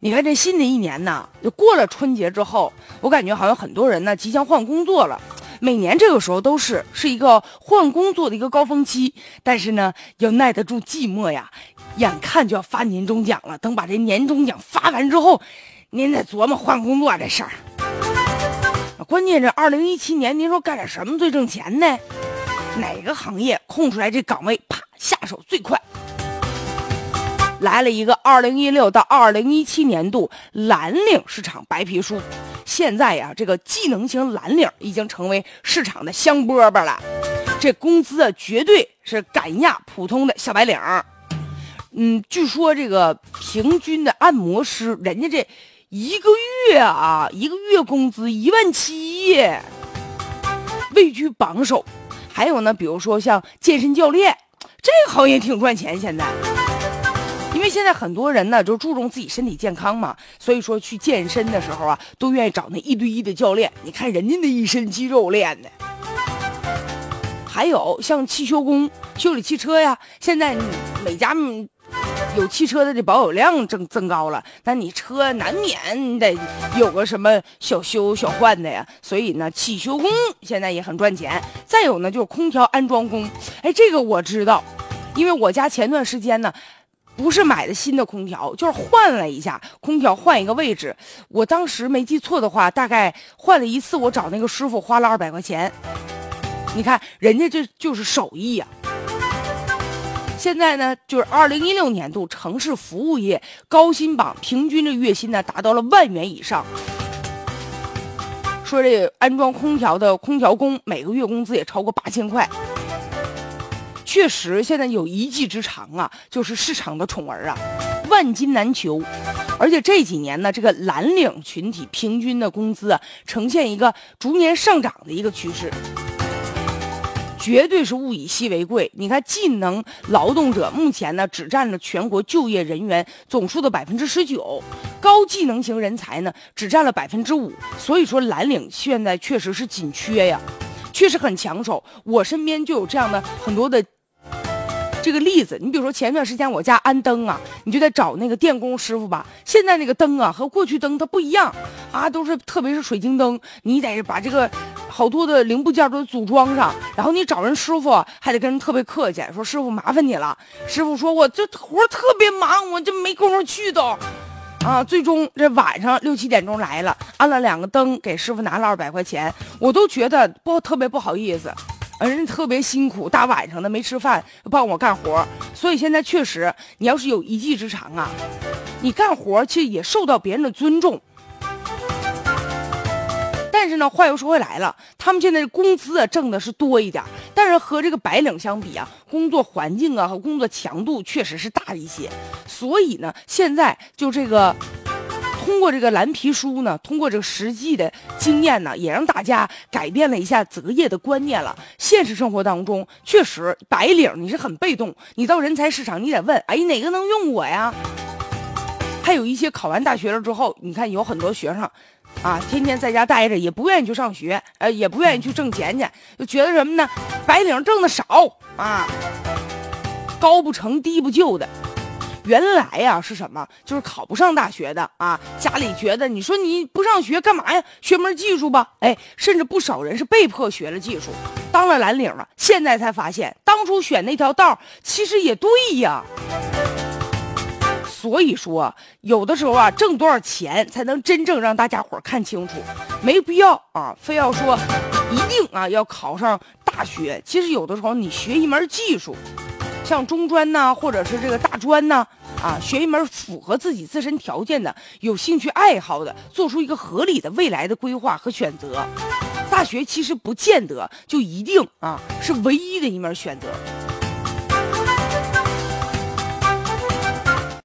你看这新的一年呢，就过了春节之后，我感觉好像很多人呢即将换工作了。每年这个时候都是是一个换工作的一个高峰期，但是呢，要耐得住寂寞呀。眼看就要发年终奖了，等把这年终奖发完之后，您再琢磨换工作这事儿。关键这二零一七年，您说干点什么最挣钱呢？哪个行业空出来这岗位，啪下手最快？来了一个二零一六到二零一七年度蓝领市场白皮书。现在呀，这个技能型蓝领已经成为市场的香饽饽了，这工资啊，绝对是赶压普通的小白领。嗯，据说这个平均的按摩师，人家这一个月啊，一个月工资一万七，位居榜首。还有呢，比如说像健身教练，这个行业挺赚钱，现在。因为现在很多人呢，就注重自己身体健康嘛，所以说去健身的时候啊，都愿意找那一对一的教练。你看人家那一身肌肉练的。还有像汽修工修理汽车呀，现在每家有汽车的这保有量增增高了，那你车难免得有个什么小修小换的呀，所以呢，汽修工现在也很赚钱。再有呢，就是空调安装工，哎，这个我知道，因为我家前段时间呢。不是买的新的空调，就是换了一下空调，换一个位置。我当时没记错的话，大概换了一次，我找那个师傅花了二百块钱。你看人家这就是手艺呀。现在呢，就是二零一六年度城市服务业高薪榜平均的月薪呢达到了万元以上。说这安装空调的空调工每个月工资也超过八千块。确实，现在有一技之长啊，就是市场的宠儿啊，万金难求。而且这几年呢，这个蓝领群体平均的工资啊，呈现一个逐年上涨的一个趋势，绝对是物以稀为贵。你看，技能劳动者目前呢，只占了全国就业人员总数的百分之十九，高技能型人才呢，只占了百分之五。所以说，蓝领现在确实是紧缺呀，确实很抢手。我身边就有这样的很多的。这个例子，你比如说前段时间我家安灯啊，你就得找那个电工师傅吧。现在那个灯啊和过去灯它不一样啊，都是特别是水晶灯，你得把这个好多的零部件都组装上，然后你找人师傅还得跟人特别客气，说师傅麻烦你了。师傅说我这活特别忙，我就没工夫去都。啊，最终这晚上六七点钟来了，安了两个灯，给师傅拿了二百块钱，我都觉得不特别不好意思。人特别辛苦，大晚上的没吃饭帮我干活，所以现在确实，你要是有一技之长啊，你干活其实也受到别人的尊重。但是呢，话又说回来了，他们现在工资啊挣的是多一点，但是和这个白领相比啊，工作环境啊和工作强度确实是大一些。所以呢，现在就这个。通过这个蓝皮书呢，通过这个实际的经验呢，也让大家改变了一下择业的观念了。现实生活当中，确实白领你是很被动，你到人才市场你得问，哎，哪个能用我呀？还有一些考完大学了之后，你看有很多学生，啊，天天在家待着，也不愿意去上学，呃，也不愿意去挣钱去，就觉得什么呢？白领挣的少啊，高不成低不就的。原来呀是什么？就是考不上大学的啊，家里觉得你说你不上学干嘛呀？学门技术吧。哎，甚至不少人是被迫学了技术，当了蓝领了。现在才发现，当初选那条道其实也对呀。所以说，有的时候啊，挣多少钱才能真正让大家伙看清楚？没必要啊，非要说一定啊要考上大学。其实有的时候你学一门技术。像中专呐，或者是这个大专呐，啊，学一门符合自己自身条件的、有兴趣爱好的，做出一个合理的未来的规划和选择。大学其实不见得就一定啊是唯一的一门选择。